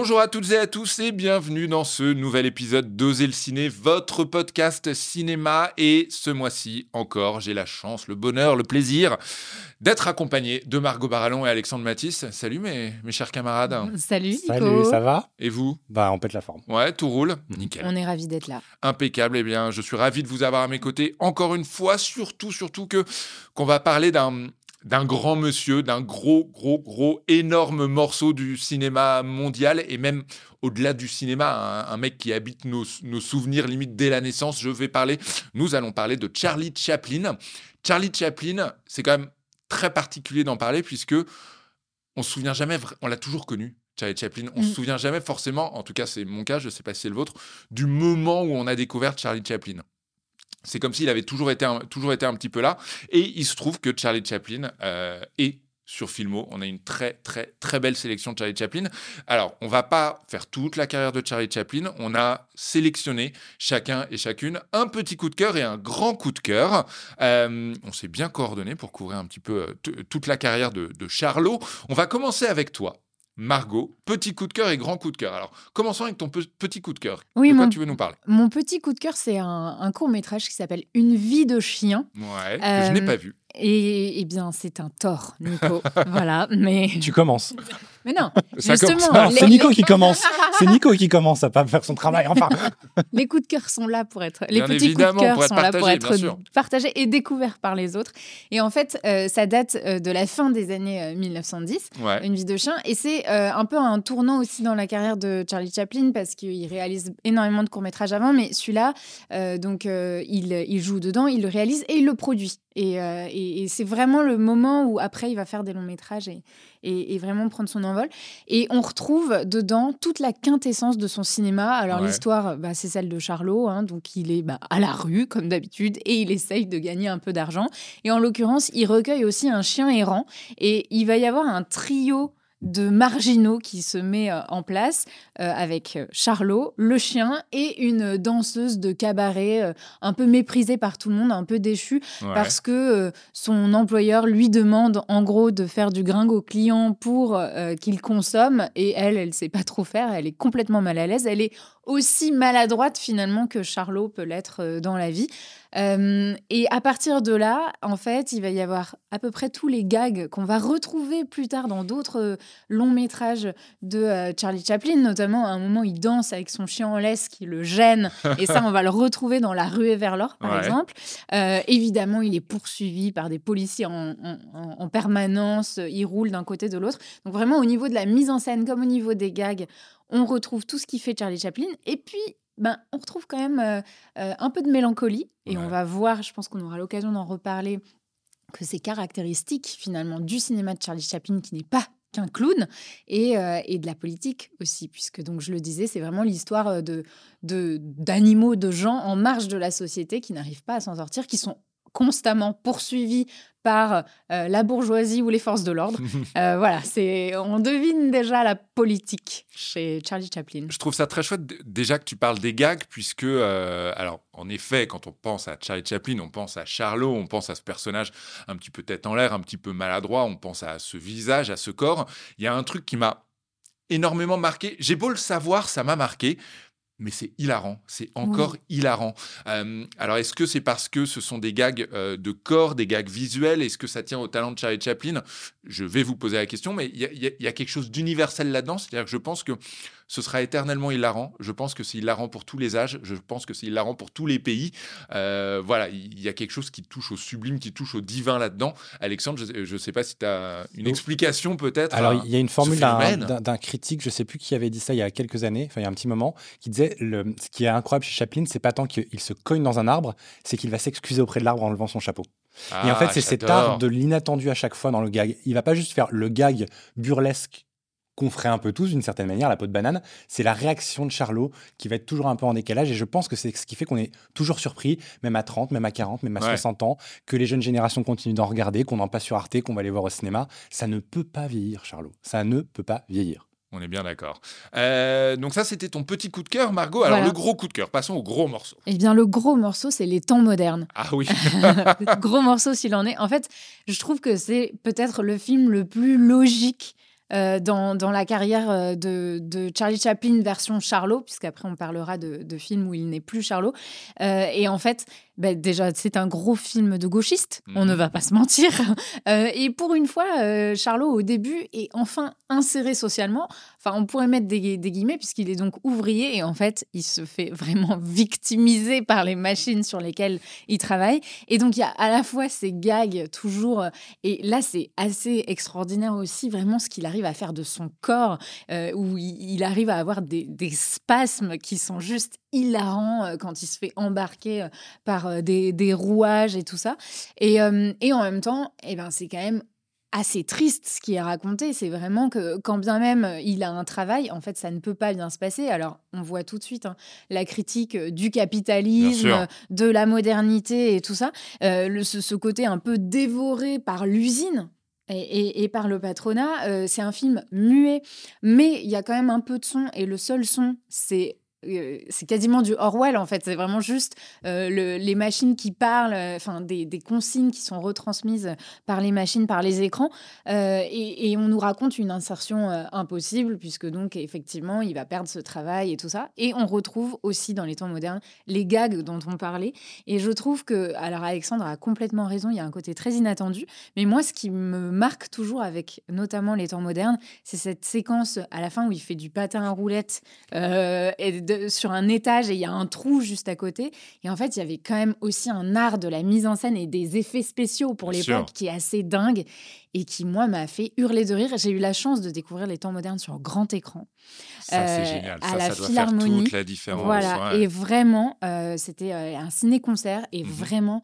Bonjour à toutes et à tous et bienvenue dans ce nouvel épisode d'Oser le ciné, votre podcast cinéma. Et ce mois-ci encore, j'ai la chance, le bonheur, le plaisir d'être accompagné de Margot Barallon et Alexandre Matisse. Salut mes, mes chers camarades. Salut Nico. Salut, ça va? Et vous? Bah, on pète la forme. Ouais, tout roule Nickel. On est ravis d'être là. Impeccable. Eh bien, je suis ravi de vous avoir à mes côtés encore une fois, surtout, surtout que qu'on va parler d'un d'un grand monsieur, d'un gros, gros, gros, énorme morceau du cinéma mondial et même au-delà du cinéma, un, mec qui habite nos, nos, souvenirs limite dès la naissance. Je vais parler, nous allons parler de Charlie Chaplin. Charlie Chaplin, c'est quand même très particulier d'en parler puisque on se souvient jamais, on l'a toujours connu. Charlie Chaplin, on ne se mm. souvient jamais forcément, en tout cas c'est mon cas, je ne sais pas si c'est le vôtre, du moment où on a découvert Charlie Chaplin. C'est comme s'il avait toujours été, un, toujours été un petit peu là. Et il se trouve que Charlie Chaplin euh, est sur Filmo. On a une très, très, très belle sélection de Charlie Chaplin. Alors, on va pas faire toute la carrière de Charlie Chaplin. On a sélectionné chacun et chacune un petit coup de cœur et un grand coup de cœur. Euh, on s'est bien coordonné pour couvrir un petit peu euh, toute la carrière de, de Charlot. On va commencer avec toi. Margot, petit coup de cœur et grand coup de cœur. Alors, commençons avec ton petit coup de cœur. Oui, de quoi tu veux nous parler? Mon petit coup de cœur, c'est un, court métrage qui s'appelle Une vie de chien. Ouais, que je n'ai pas vu. Et, eh bien, c'est un tort, Nico. voilà, mais. Tu commences. Mais non, justement. C'est Nico qui commence. C'est Nico qui commence à pas faire son travail. Enfin. les coups de cœur sont là pour être. Les petits coups de cœur sont là pour être partagés et découverts par les autres. Et en fait, euh, ça date euh, de la fin des années 1910. Euh, Une vie de chien. Et c'est un peu un tournant aussi dans la carrière de Charlie Chaplin parce qu'il réalise énormément de courts métrages avant, mais celui-là, donc il, il joue dedans, il le réalise et il le produit. Euh, et, c'est vraiment le moment où après il va faire des longs métrages et, et, vraiment prendre son envol. Et on retrouve dedans toute la quintessence de son cinéma. Alors l'histoire, bah, c'est celle de Charlot, hein, donc il est bah, à la rue comme d'habitude et il essaye de gagner un peu d'argent. Et en l'occurrence, il recueille aussi un chien errant et il va y avoir un trio de marginaux qui se met euh, en place euh, avec euh, Charlot, le chien et une danseuse de cabaret un peu méprisée par tout le monde, un peu déchue parce que son employeur lui demande en gros de faire du gringo au client pour qu'il consomme et elle, elle sait pas trop faire, elle est complètement mal à l'aise, elle est aussi maladroite finalement que Charlot peut l'être dans la vie. Euh, et à partir de là, en fait, il va y avoir à peu près tous les gags qu'on va retrouver plus tard dans d'autres euh, longs métrages de euh, Charlie Chaplin, notamment à un moment il danse avec son chien en laisse qui le gêne, et ça on va le retrouver dans La ruée vers l'or par exemple. évidemment, il est poursuivi par des policiers en, en permanence, il roule d'un côté de l'autre. Donc vraiment au niveau de la mise en scène comme au niveau des gags, on retrouve tout ce qui fait Charlie Chaplin. Et puis, ben, on retrouve quand même euh, euh, un peu de mélancolie. Et on va voir, je pense qu'on aura l'occasion d'en reparler, que c'est caractéristique finalement du cinéma de Charlie Chaplin qui n'est pas qu'un clown et, euh, et, de la politique aussi puisque donc je le disais c'est vraiment l'histoire de d'animaux de, gens en marge de la société qui n'arrivent pas à s'en sortir qui sont constamment poursuivis par euh, la bourgeoisie ou les forces de l'ordre. Euh, voilà, c'est on devine déjà la politique chez Charlie Chaplin. Je trouve ça très chouette déjà que tu parles des gags puisque euh, alors en effet quand on pense à Charlie Chaplin, on pense à Charlot, on pense à ce personnage un petit peu tête en l'air, un petit peu maladroit, on pense à ce visage, à ce corps. Il y a un truc qui m'a énormément marqué. J'ai beau le savoir, ça m'a marqué mais c'est hilarant, c'est encore hilarant. alors, est-ce que c'est parce que ce sont des gags de corps, des gags visuels? Est-ce que ça tient au talent de Charlie Chaplin? Je vais vous poser la question, mais il y, a quelque chose d'universel là-dedans. C'est-à-dire que je pense que ce sera éternellement hilarant. Je pense que c'est hilarant pour tous les âges. Je pense que c'est hilarant pour tous les pays. Euh, voilà, il y a quelque chose qui touche au sublime, qui touche au divin là-dedans. Alexandre, je ne sais pas si tu as une explication peut-être. Alors, il y a une formule d'un critique, je ne sais plus qui avait dit ça il y a quelques années, enfin il y a un petit moment, qui disait le, ce qui est incroyable chez Chaplin, c'est pas tant qu'il se cogne dans un arbre, c'est qu'il va s'excuser auprès de l'arbre en levant son chapeau. et en fait, ah, c'est cet art de l'inattendu à chaque fois dans le gag. Il va pas juste faire le gag burlesque qu'on ferait un peu tous d'une certaine manière, la peau de banane, c'est la réaction de Charlot qui va être toujours un peu en décalage. Et je pense que c'est ce qui fait qu'on est toujours surpris, même à 30, même à 40, même à 60 ans, que les jeunes générations continuent d'en regarder, qu'on en passe sur Arte, qu'on va aller voir au cinéma. Ça ne peut pas vieillir, Charlot. Ça ne peut pas vieillir. On est bien d'accord. Euh, donc ça, c'était ton petit coup de cœur, Margot. Alors le gros coup de cœur, passons au gros morceau. Eh bien, le gros morceau, c'est les temps modernes. Ah oui. gros morceau s'il en est. En fait, je trouve que c'est peut-être le film le plus logique dans, dans, la carrière de, de, Charlie Chaplin version Charlot, puisqu'après on parlera de, de films où il n'est plus Charlot. et en fait, bah, déjà, c'est un gros film de gauchiste, on ne mhm. va pas se mentir. Euh, et pour une fois, euh, Charlot, au début, est enfin inséré socialement. Enfin, on pourrait mettre des, guillemets, puisqu'il est donc ouvrier, et en fait, il se fait vraiment victimiser par les machines sur lesquelles il travaille. Et donc, il y a à la fois ces gags, toujours. Euh, et là, c'est assez extraordinaire aussi, vraiment, ce qu'il arrive à faire de son corps, où il, arrive à avoir des, des spasmes qui sont juste hilarants quand il se fait embarquer par euh, des, rouages et tout ça. Et, euh, et en même temps, eh ben, c'est quand même assez triste ce qui est raconté. C'est vraiment que quand bien même il a un travail, en fait, ça ne peut pas bien se passer. Alors, on voit tout de suite hein, la critique euh, du capitalisme, de la modernité et tout ça. le, ce, côté un peu dévoré par l'usine. Et, et, par le patronat, c'est un film muet, mais il y a quand même un peu de son, et le seul son, c'est euh, c'est quasiment du Orwell en fait. C'est vraiment juste euh, les machines qui parlent, euh, enfin des, consignes qui sont retransmises par les machines, par les écrans, et, on nous raconte une insertion impossible puisque donc effectivement il va perdre ce travail et tout ça. Et on retrouve aussi dans les temps modernes les gags dont on parlait. Et je trouve que alors Alexandre a complètement raison. Il y a un côté très inattendu, mais moi ce qui me marque toujours avec notamment les temps modernes, c'est cette séquence à la fin où il fait du patin à roulettes et sur un étage et il y a un trou juste à côté. Et en fait, il y avait quand même aussi un art de la mise en scène et des effets spéciaux pour l'époque qui est assez dingue et qui, moi, m'a fait hurler de rire. J'ai eu la chance de découvrir les temps modernes sur grand écran. Ça, c'est euh, génial. À la ça Philharmonie. Faire toute la différence. Voilà. Et vraiment, euh, c'était euh, un ciné-concert. Et mhm. vraiment,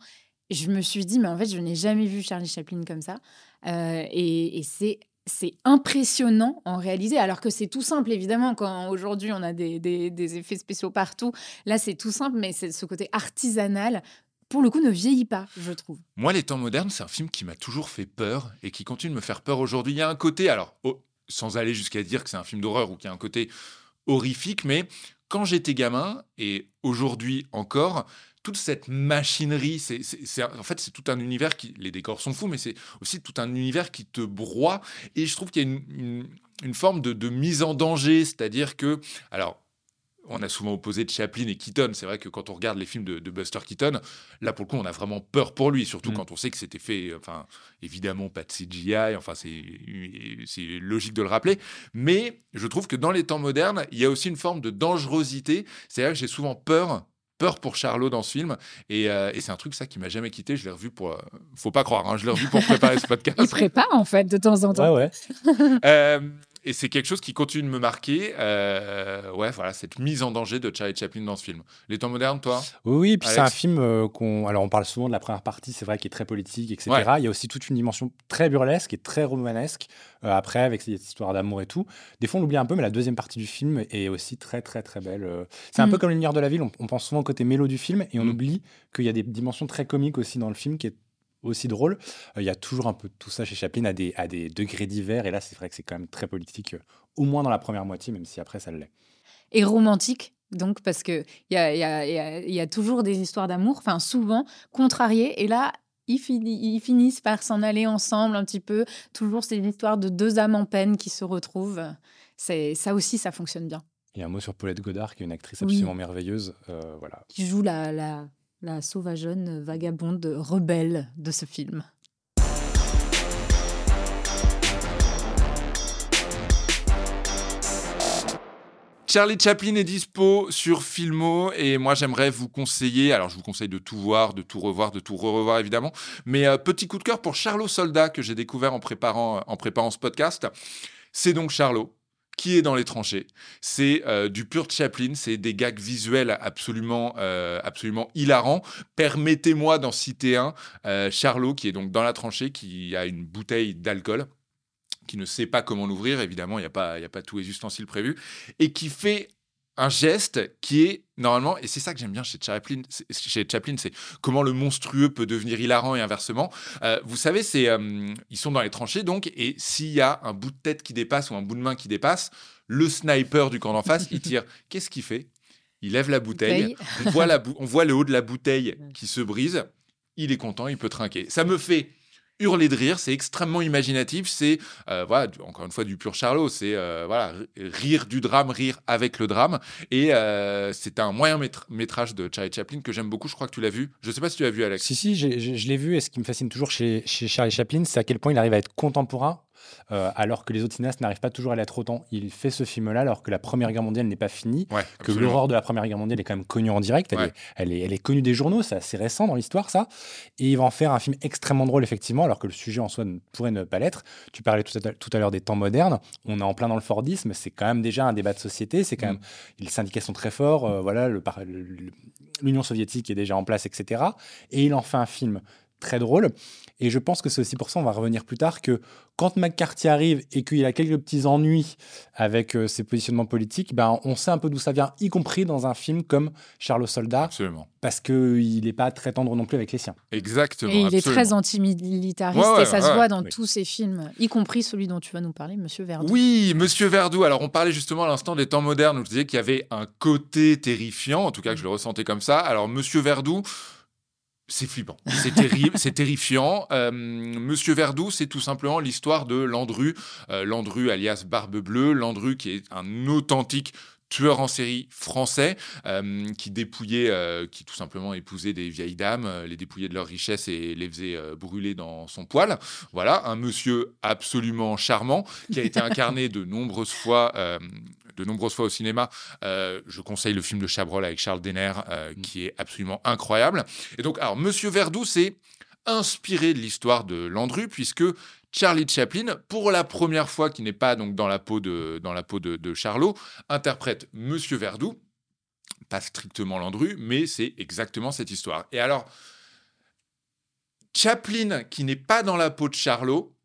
je me suis dit, mais en fait, je n'ai jamais vu Charlie Chaplin comme ça. et, et c'est c'est impressionnant en réalité, alors que c'est tout simple, évidemment, quand aujourd'hui on a des, effets spéciaux partout. Là, c'est tout simple, mais c'est ce côté artisanal. Pour le coup, ne vieillit pas, je trouve. Moi, Les Temps modernes, c'est un film qui m'a toujours fait peur et qui continue de me faire peur aujourd'hui. Il y a un côté, alors, sans aller jusqu'à dire que c'est un film d'horreur ou qu'il y a un côté horrifique, mais quand j'étais gamin et aujourd'hui encore, toute cette machinerie, c'est, en fait, c'est tout un univers qui. Les décors sont fous, mais c'est aussi tout un univers qui te broie. Et je trouve qu'il y a une, forme de, mise en danger, c'est-à-dire que. Alors, on a souvent opposé de Chaplin et Keaton. C'est vrai que quand on regarde les films de, Buster Keaton, là pour le coup, on a vraiment peur pour lui, surtout mm. quand on sait que c'était fait, enfin, évidemment pas de CGI, enfin, c'est, c'est logique de le rappeler. Mais je trouve que dans les temps modernes, il y a aussi une forme de dangerosité. C'est-à-dire que j'ai souvent peur peur pour Charlot dans ce film. Euh, et, c'est un truc, ça, qui m'a jamais quitté. Je l'ai revu pour. Euh, faut pas croire, hein, je l'ai revu pour préparer ce podcast. Il prépare, en fait, de temps en temps. Ouais, ouais. Euh, et c'est quelque chose qui continue de me marquer. Euh, ouais, voilà, cette mise en danger de Charlie Chaplin dans ce film. Les temps modernes, toi? Oui, oui. Puis c'est un film euh, qu'on. Alors, on parle souvent de la première partie, c'est vrai, qui est très politique, etc. Il y a aussi toute une dimension très burlesque et très romanesque. Euh, après, avec cette histoire d'amour et tout. Des fois, on l'oublie un peu, mais la deuxième partie du film est aussi très, très, très belle. C'est un peu mm. comme Les Lumières de la Ville. On, on, pense souvent au côté mélo du film et on mm. oublie qu'il y a des dimensions très comiques aussi dans le film qui est aussi drôle. Euh, il y a toujours un peu tout ça chez Chaplin à des, à des degrés divers. Et là, c'est vrai que c'est quand même très politique, euh, au moins dans la première moitié, même si après, ça l'est. Et romantique donc, parce qu'il y a, y, a, y a toujours des histoires d'amour, enfin souvent contrariées, et là, ils, ils finissent par s'en aller ensemble un petit peu. Toujours, c'est une histoire de deux âmes en peine qui se retrouvent. C'est ça aussi, ça fonctionne bien. Et un mot sur Paulette Godard, qui est une actrice absolument merveilleuse. Euh, voilà. Qui joue la, la, la sauvageonne vagabonde rebelle de ce film. Charlie Chaplin est dispo sur Filmo et moi j'aimerais vous conseiller, alors je vous conseille de tout voir, de tout revoir, de tout re-revoir évidemment, mais euh, petit coup de cœur pour Charlot Soldat que j'ai découvert en préparant, en préparant ce podcast. C'est donc Charlot, qui est dans les tranchées. C'est euh, du pur Chaplin, c'est des gags visuels absolument, euh, absolument hilarants. Permettez-moi d'en citer un, euh, Charlot, qui est donc dans la tranchée, qui a une bouteille d'alcool qui ne sait pas comment l'ouvrir, évidemment, il n'y a, a pas tous les ustensiles prévus, et qui fait un geste qui est normalement, et c'est ça que j'aime bien chez Chaplin, chez Chaplin, c'est comment le monstrueux peut devenir hilarant et inversement. Euh, vous savez, c'est euh, ils sont dans les tranchées donc, et s'il y a un bout de tête qui dépasse ou un bout de main qui dépasse, le sniper du camp d'en face, il tire. Qu'est-ce qu'il fait? Il lève la bouteille, on voit, la on voit le haut de la bouteille qui se brise. Il est content, il peut trinquer. Ça me fait hurler de rire, c'est extrêmement imaginatif, c'est euh, voilà, encore une fois du pur Charlot, c'est euh, voilà, rire du drame, rire avec le drame, et euh, c'est un moyen métrage de Charlie Chaplin que j'aime beaucoup. Je crois que tu l'as vu. Je sais pas si tu l'as vu, Alex. Si si, je l'ai vu. Et ce qui me fascine toujours chez, chez Charlie Chaplin, c'est à quel point il arrive à être contemporain euh, alors que les autres cinéastes n'arrivent pas toujours à l'être autant. Il fait ce film-là alors que la Première Guerre mondiale n'est pas finie, que l'horreur de la Première Guerre mondiale est quand même connue en direct, elle, est, elle, est, connue des journaux, c'est assez récent dans l'histoire ça, et il va en faire un film extrêmement drôle effectivement, alors que le sujet en soi ne pourrait ne pas l'être. Tu parlais tout à, tout à l'heure des temps modernes, on est en plein dans le Fordisme, c'est quand même déjà un débat de société, c'est quand mm. même, les syndicats sont très forts, euh, voilà, l'Union soviétique est déjà en place, etc. Et il en fait un film très drôle. Et je pense que c'est aussi pour ça, on va revenir plus tard, que quand McCarthy arrive et qu'il a quelques petits ennuis avec euh, ses positionnements politiques, ben, on sait un peu d'où ça vient, y compris dans un film comme Charles Soldat. Absolument. Parce qu'il n'est pas très tendre non plus avec les siens. Exactement. Et il est très antimilitariste et ça se voit dans tous ses films, y compris celui dont tu vas nous parler, Monsieur Verdoux. Oui, Monsieur Verdoux. Alors, on parlait justement à l'instant des temps modernes où je disais qu'il y avait un côté terrifiant, en tout cas que je le ressentais comme ça. Alors, Monsieur Verdoux, c'est flippant, c'est terrible, c'est terrifiant. Euh, Monsieur Verdoux, c'est tout simplement l'histoire de Landru, euh, Landru alias Barbe Bleue, Landru qui est un authentique tueur en série français euh, qui dépouillait, qui tout simplement épousait des vieilles dames, les dépouillait de leurs richesses et les faisait brûler dans son poil. Voilà, un monsieur absolument charmant qui a été incarné de nombreuses fois de nombreuses fois au cinéma. Euh, je conseille le film de Chabrol avec Charles Denner, euh, mm. qui est absolument incroyable. Et donc, alors, Monsieur Verdoux, c'est inspiré de l'histoire de Landru, puisque Charlie Chaplin, pour la première fois, qui n'est pas donc dans la peau de, dans la peau de, Charlot, interprète Monsieur Verdoux, pas strictement Landru, mais c'est exactement cette histoire. Et alors, Chaplin, qui n'est pas dans la peau de Charlot,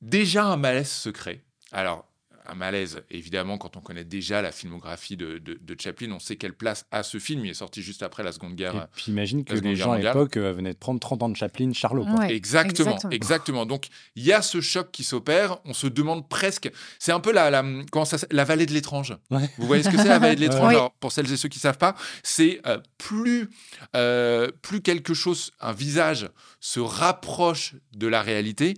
déjà un malaise secret. Alors, un malaise, évidemment, quand on connaît déjà la filmographie de, de, Chaplin, on sait quelle place a ce film. Il est sorti juste après la Seconde Guerre. Et puis imagine que les gens à l'époque euh, venaient de prendre 30 ans de Chaplin, Charlot. exactement, exactement, Donc il y a ce choc qui s'opère. On se demande presque. C'est un peu la, la, comment ça, la vallée de l'étrange. Vous voyez ce que c'est la vallée de l'étrange? Pour celles et ceux qui ne savent pas, c'est euh, plus, euh, plus quelque chose, un visage se rapproche de la réalité,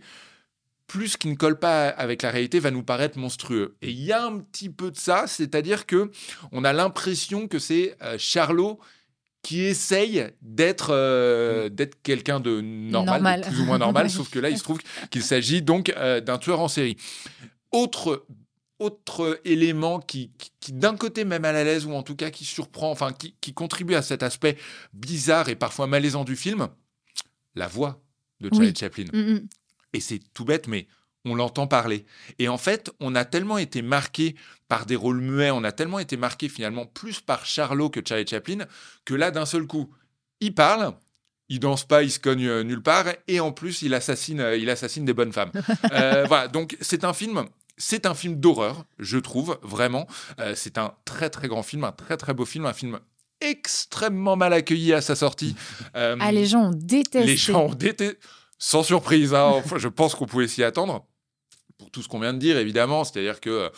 plus qui ne colle pas avec la réalité va nous paraître monstrueux. Et il y a un petit peu de ça, c'est-à-dire que on a l'impression que c'est euh, Charlot qui essaye d'être euh, d'être quelqu'un de normal, plus ou moins normal, sauf que là, il se trouve qu'il s'agit donc euh, d'un tueur en série. Autre autre élément qui, qui, d'un côté même à l'aise ou en tout cas qui surprend, enfin qui, qui, contribue à cet aspect bizarre et parfois malaisant du film, la voix de Charlie Chaplin. Mm, mm. Et c'est tout bête, mais on l'entend parler. Et en fait, on a tellement été marqué par des rôles muets, on a tellement été marqué finalement plus par Charlot que Charlie Chaplin, que là, d'un seul coup, il parle, il danse pas, il se cogne euh, nulle part, et en plus, il assassine, euh, il assassine des bonnes femmes. Euh, voilà, donc c'est un film. C'est un film d'horreur, je trouve, vraiment. c'est un très très grand film, un très très beau film, un film extrêmement mal accueilli à sa sortie. ah, les gens ont détesté. Les gens ont détesté sans surprise, hein, je pense qu'on pouvait s'y attendre. Pour tout ce qu'on vient de dire, évidemment, c'est-à-dire que euh,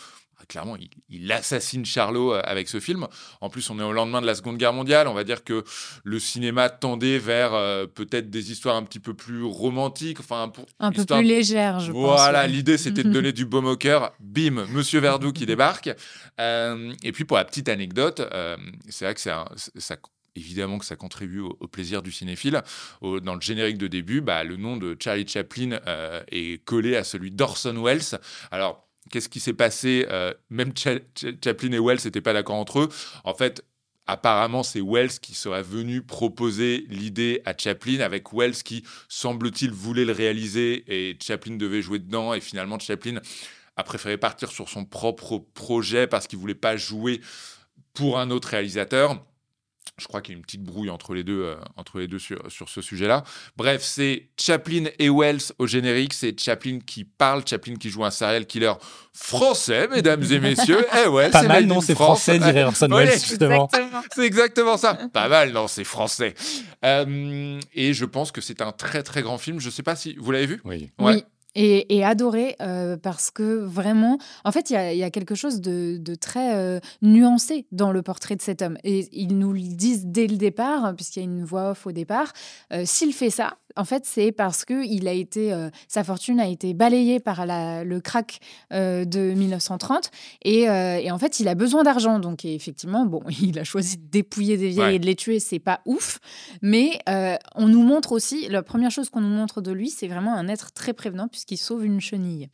clairement, il, assassine Charlot euh, avec ce film. En plus, on est au lendemain de la Seconde Guerre mondiale. On va dire que le cinéma tendait vers euh, peut-être des histoires un petit peu plus romantiques, enfin un peu plus légères, je pense. Voilà, l'idée c'était de donner du baume au cœur. Bim, Monsieur Verdoux qui débarque. et puis pour la petite anecdote, c'est vrai que ça évidemment que ça contribue au, plaisir du cinéphile. dans le générique de début, bah, le nom de Charlie Chaplin euh, est collé à celui d'Orson Welles. Alors, qu'est-ce qui s'est passé euh, Même Chaplin et Welles n'étaient pas d'accord entre eux. En fait, apparemment, c'est Wells qui serait venu proposer l'idée à Chaplin, avec Wells qui, semble-t-il, voulait le réaliser et Chaplin devait jouer dedans. Et finalement, Chaplin a préféré partir sur son propre projet parce qu'il voulait pas jouer pour un autre réalisateur. Je crois qu'il y a une petite brouille entre les deux, euh, entre les deux sur, sur ce sujet-là. Bref, c'est Chaplin et Wells au générique. C'est Chaplin qui parle, Chaplin qui joue un serial killer français, mesdames et messieurs. Eh ouais, Pas mal, non, c'est français, dirait Orson Welles, justement. C'est exactement ça. Pas mal, non, c'est français. Euh, et je pense que c'est un très, très grand film. Je ne sais pas si vous l'avez vu? Oui. oui et, adoré euh, parce que vraiment, en fait, il y, a, quelque chose de, très euh, nuancé dans le portrait de cet homme. Et ils nous le disent dès le départ, puisqu'il y a une voix off au départ. Euh, s'il fait ça, en fait, c'est parce que il a été, euh, sa fortune a été balayée par le crack euh, de 1930 euh, et, en fait, il a besoin d'argent. Donc, effectivement, bon, il a choisi de dépouiller des vieilles et de les tuer, c'est pas ouf. Mais on nous montre aussi, la première chose qu'on nous montre de lui, c'est vraiment un être très prévenant puisqu'il sauve une chenille.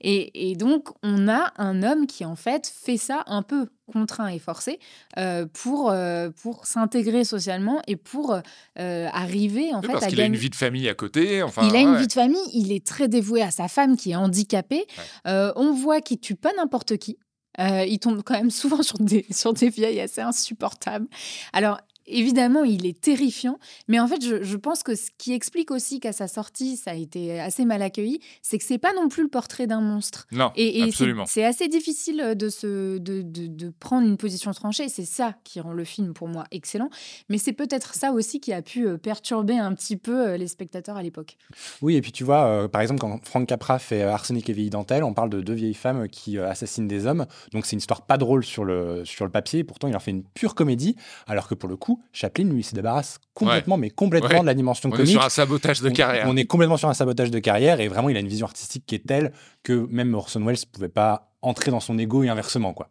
Et, et donc, on a un homme qui en fait fait ça un peu contraint et forcé euh, pour, euh, pour s'intégrer socialement et pour euh, arriver en fait parce qu'il a une vie de famille à côté. Enfin, il a une vie de famille, il est très dévoué à sa femme qui est handicapée. on voit qu'il tue pas n'importe qui. il tombe quand même souvent sur des, sur des vieilles assez insupportables. Alors, évidemment, il est terrifiant, mais en fait, je, pense que ce qui explique aussi qu'à sa sortie, ça a été assez mal accueilli, c'est que c'est pas non plus le portrait d'un monstre. Non, et, absolument. C'est assez difficile de, se, de, de, prendre une position tranchée. C'est ça qui rend le film pour moi excellent, mais c'est peut-être ça aussi qui a pu euh, perturber un petit peu euh, les spectateurs à l'époque. Oui, et puis tu vois, euh, par exemple, quand Frank Capra fait Arsenic et vieille dentelle, on parle de deux vieilles femmes qui assassinent des hommes, donc c'est une histoire pas drôle sur le, sur le papier, pourtant il en fait une pure comédie, alors que pour le coup, Chaplin, lui, se débarrasse complètement, mais complètement de la dimension comique. On est sur un sabotage de carrière. On, est complètement sur un sabotage de carrière, et vraiment, il a une vision artistique qui est telle que même Orson Welles ne pouvait pas entrer dans son ego et inversement, quoi.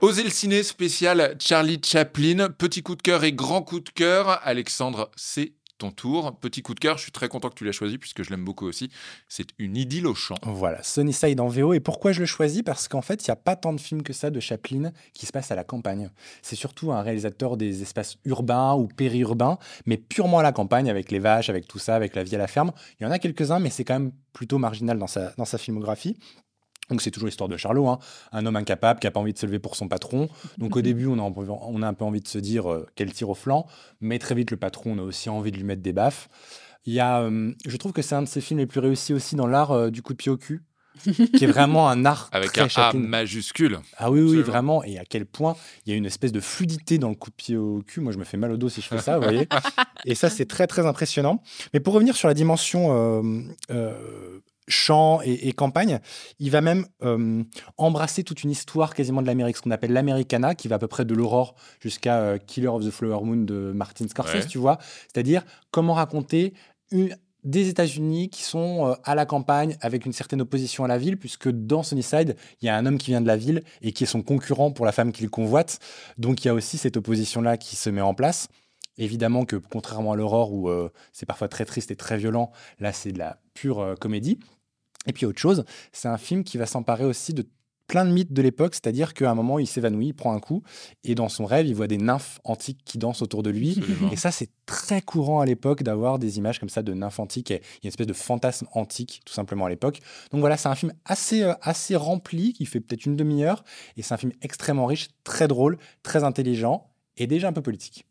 Oser le ciné spécial Charlie Chaplin, petit coup de cœur et grand coup de cœur. Alexandre, c'est ton tour. Petit coup de cœur, je suis très content que tu l'aies choisi puisque je l'aime beaucoup aussi. C'est une idylle au chant. Voilà, Sunnyside en VO. Et pourquoi je le choisis? Parce qu'en fait, il n'y a pas tant de films que ça de Chaplin qui se passent à la campagne. C'est surtout un réalisateur des espaces urbains ou périurbains, mais purement à la campagne, avec les vaches, avec tout ça, avec la vie à la ferme. Il y en a quelques-uns, mais c'est quand même plutôt marginal dans sa, dans sa filmographie. Donc c'est toujours l'histoire de Charlot, hein. un homme incapable qui n'a pas envie de se lever pour son patron. Donc au début, on a, on a un peu envie de se dire euh, qu'elle tire au flanc, mais très vite, le patron, on a aussi envie de lui mettre des baffes. Il y a, euh, je trouve que c'est un de ses films les plus réussis aussi dans l'art euh, du coup de pied au cul, qui est vraiment un art avec un A majuscule. Ah oui, oui, vraiment. Et à quel point il y a une espèce de fluidité dans le coup de pied au cul. Moi, je me fais mal au dos si je fais ça, vous voyez. Et ça, c'est très, très impressionnant. Mais pour revenir sur la dimension chant et, campagne. Il va même euh, embrasser toute une histoire quasiment de l'Amérique, ce qu'on appelle l'Americana, qui va à peu près de l'aurore jusqu'à euh, Killer of the Flower Moon de Martin Scorsese, tu vois. C'est-à-dire comment raconter des États-Unis qui sont euh, à la campagne avec une certaine opposition à la ville, puisque dans Sunnyside, il y a un homme qui vient de la ville et qui est son concurrent pour la femme qu'il convoite. Donc il y a aussi cette opposition-là qui se met en place. Évidemment que contrairement à l'Aurore, où c'est parfois très triste et très violent, là c'est de la pure comédie. Et puis autre chose, c'est un film qui va s'emparer aussi de plein de mythes de l'époque, c'est-à-dire qu'à un moment, il s'évanouit, il prend un coup, et dans son rêve, il voit des nymphes antiques qui dansent autour de lui. Et ça, c'est très courant à l'époque d'avoir des images comme ça de nymphes antiques. Et une espèce de fantasme antique, tout simplement, à l'époque. Donc voilà, c'est un film assez, euh, assez rempli, qui fait peut-être une demi-heure, et c'est un film extrêmement riche, très drôle, très intelligent, et déjà un peu politique.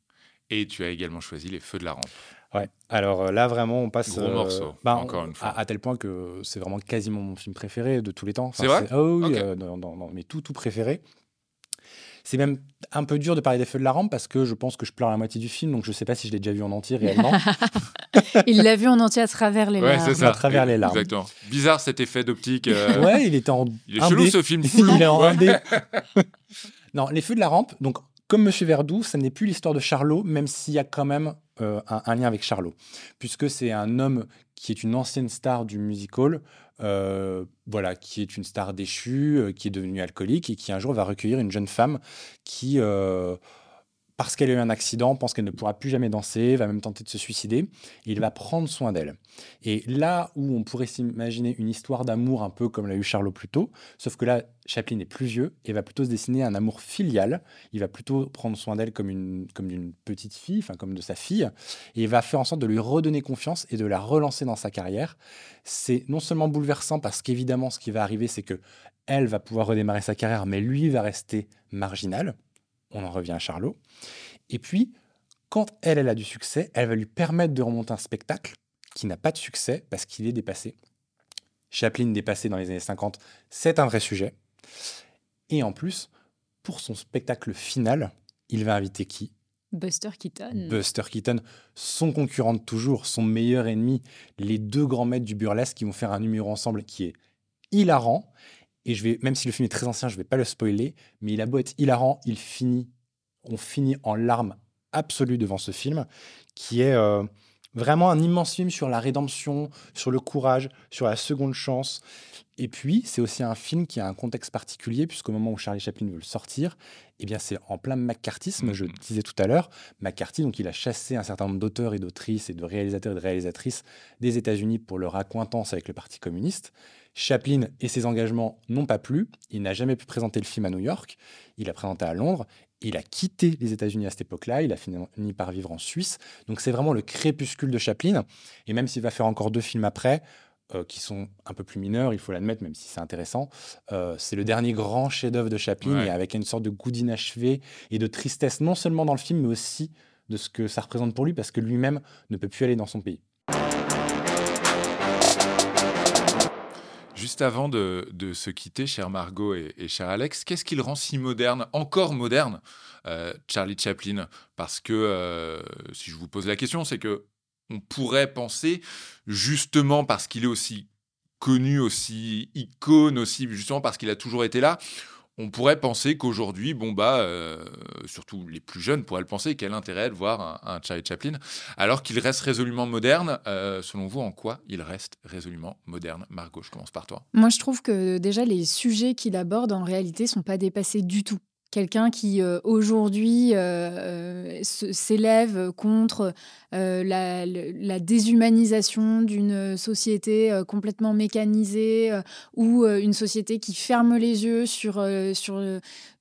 Et tu as également choisi Les Feux de la Rampe. Ouais. Alors euh, là, vraiment, on passe. Gros morceau, bah, encore une fois. À, tel point que c'est vraiment quasiment mon film préféré de tous les temps. c'est vrai oh, oui, euh, dans, mes tout, tout préférés. C'est même un peu dur de parler des feux de la rampe parce que je pense que je pleure la moitié du film, donc je ne sais pas si je l'ai déjà vu en entier réellement. il l'a vu en entier à travers les ouais, larmes. Ça. À travers les larmes. Exactement. Bizarre cet effet d'optique. Euh. Ouais, il était en. Il est chelou ce film. il est en 1D. non, les feux de la rampe. Donc, comme Monsieur Verdoux, ça n'est plus l'histoire de Charlot, même s'il y a quand même euh, un, lien avec Charlot, puisque c'est un homme qui est une ancienne star du musical, euh, voilà, qui est une star déchue, euh, qui est devenue alcoolique et qui un jour va recueillir une jeune femme qui parce qu'elle a eu un accident, pense qu'elle ne pourra plus jamais danser, va même tenter de se suicider. il va prendre soin d'elle. Et là où on pourrait s'imaginer une histoire d'amour un peu comme l'a eu Charlot plus tôt, sauf que là, Chaplin est plus vieux et va plutôt se dessiner un amour filial. Il va plutôt prendre soin d'elle comme comme d'une petite fille, enfin comme de sa fille, et il va faire en sorte de lui redonner confiance et de la relancer dans sa carrière. C'est non seulement bouleversant parce qu'évidemment, ce qui va arriver, c'est que elle va pouvoir redémarrer sa carrière, mais lui va rester marginal on en revient à Charlot. Et puis, quand elle, elle a du succès, elle va lui permettre de remonter un spectacle qui n'a pas de succès parce qu'il est dépassé. Chaplin dépassé dans les années 50, c'est un vrai sujet. Et en plus, pour son spectacle final, il va inviter qui? Buster Keaton. Buster Keaton, son concurrent de toujours, son meilleur ennemi, les deux grands maîtres du burlesque qui vont faire un numéro ensemble qui est hilarant et je vais, même si le film est très ancien, je ne vais pas le spoiler, mais il a beau être hilarant, il finit, on finit en larmes absolue devant ce film, qui est euh, vraiment un immense film sur la rédemption, sur le courage, sur la seconde chance. Et puis, c'est aussi un film qui a un contexte particulier, puisqu'au moment où Charlie Chaplin veut le sortir, eh bien, c'est en plein McCarthyisme, je mm-hmm. disais tout à l'heure. McCarthy, donc, il a chassé un certain nombre d'auteurs et d'autrices et de réalisateurs et de réalisatrices des États-Unis pour leur accointance avec le Parti communiste. Chaplin et ses engagements n'ont pas plu. Il n'a jamais pu présenter le film à New York. Il a présenté à Londres. Il a quitté les États-Unis à cette époque-là. Il a fini par vivre en Suisse. Donc c'est vraiment le crépuscule de Chaplin. Et même s'il va faire encore deux films après, euh, qui sont un peu plus mineurs, il faut l'admettre, même si c'est intéressant. Euh, c'est le dernier grand chef-d'œuvre de Chaplin, et avec une sorte de goût d'inachevé et de tristesse, non seulement dans le film, mais aussi de ce que ça représente pour lui, parce que lui-même ne peut plus aller dans son pays. Juste avant de, se quitter, cher Margot et, cher Alex, qu'est-ce qui le rend si moderne, encore moderne, euh, Charlie Chaplin? Parce que, euh, si je vous pose la question, c'est que on pourrait penser, justement parce qu'il est aussi connu, aussi icône, aussi justement parce qu'il a toujours été là, on pourrait penser qu'aujourd'hui, bon bah, euh, surtout les plus jeunes pourraient le penser, quel intérêt de voir un, Charlie Chaplin, alors qu'il reste résolument moderne. Euh, selon vous, en quoi il reste résolument moderne? Margot, je commence par toi. Moi, je trouve que déjà les sujets qu'il aborde en réalité sont pas dépassés du tout quelqu'un qui euh, aujourd'hui euh, euh, s'élève contre la, déshumanisation d'une société complètement mécanisée ou une société qui ferme les yeux sur, sur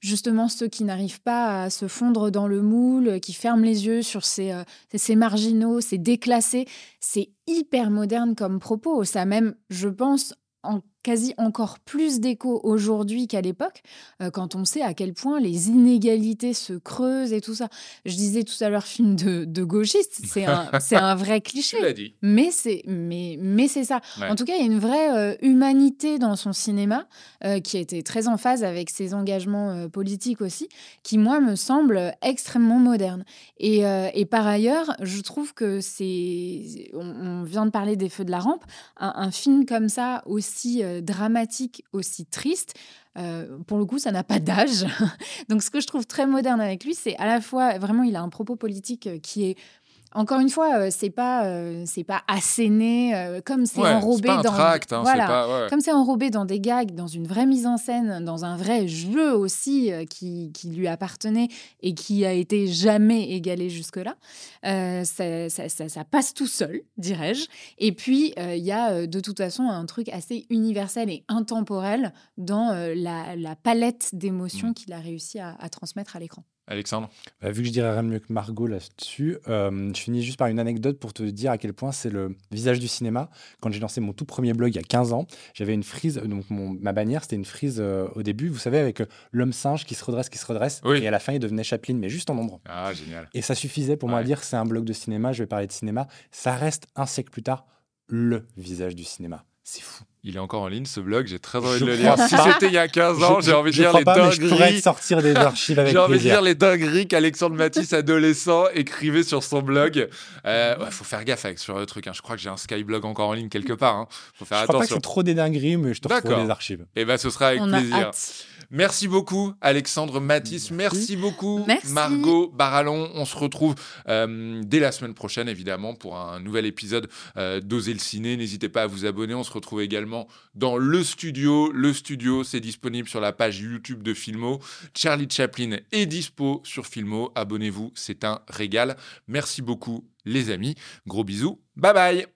justement ceux qui n'arrivent pas à se fondre dans le moule, qui ferme les yeux sur ces, ces marginaux, ces déclassés. C'est hyper moderne comme propos. Ça même, je pense, en quasi encore plus d'écho aujourd'hui qu'à l'époque, euh, quand on sait à quel point les inégalités se creusent et tout ça. Je disais tout à l'heure film de, de gauchiste, c'est un, vrai cliché. dit. Mais c'est, mais, mais c'est ça. En tout cas, il y a une vraie euh, humanité dans son cinéma euh, qui a été très en phase avec ses engagements politiques aussi, qui, moi, me semble extrêmement moderne. Et, et par ailleurs, je trouve que c'est... On, vient de parler des Feux de la Rampe. Un, un film comme ça, aussi dramatique, aussi triste, euh, pour le coup, ça n'a pas d'âge. Donc, ce que je trouve très moderne avec lui, c'est à la fois, vraiment, il a un propos politique euh, qui est encore une fois, euh, c'est pas euh, c'est pas asséné euh, comme c'est enrobé dans hein, voilà, comme c'est enrobé dans des gags, dans une vraie mise en scène, dans un vrai jeu aussi qui, qui, lui appartenait et qui a été jamais égalé jusque là. Ça, ça, ça, passe tout seul, dirais-je. Et puis il y a de toute façon un truc assez universel et intemporel dans la, la palette d'émotions mm. qu'il a réussi à, à transmettre à l'écran. Alexandre bah, Vu que je dirais rien de mieux que Margot là-dessus, euh, je finis juste par une anecdote pour te dire à quel point c'est le visage du cinéma. Quand j'ai lancé mon tout premier blog il y a 15 ans, j'avais une frise, donc ma bannière c'était une frise euh, au début, vous savez, avec euh, l'homme singe qui se redresse, qui se redresse, et à la fin il devenait Chaplin, mais juste en ombre. Ah, génial. Et ça suffisait pour moi à dire c'est un blog de cinéma, je vais parler de cinéma. Ça reste un siècle plus tard le visage du cinéma. C'est fou. Il est encore en ligne ce blog, j'ai très envie de le lire. Si c'était il y a 15 ans, j'ai envie de dire les pas, dingueries. sortir des archives avec J'ai envie de dire les dingueries qu'Alexandre Matisse, adolescent, écrivait sur son blog. Euh, faut faire gaffe avec ce truc. Hein. Je crois que j'ai un Skyblog encore en ligne quelque part. Hein. Faut faire je attention. crois pas que c'est trop des dingueries, mais je te retrouve les archives. Et eh ben, ce sera avec plaisir. Merci beaucoup, Alexandre Matisse. Merci, beaucoup, Margot Barallon. On se retrouve euh, dès la semaine prochaine, évidemment, pour un nouvel épisode euh, d'Oser le ciné. N'hésitez pas à vous abonner. On se retrouve dans le studio. Le studio, c'est disponible sur la page YouTube de Filmo. Charlie Chaplin est dispo sur Filmo. Abonnez-vous, c'est un régal. Merci beaucoup, les amis. Gros bisous. Bye bye.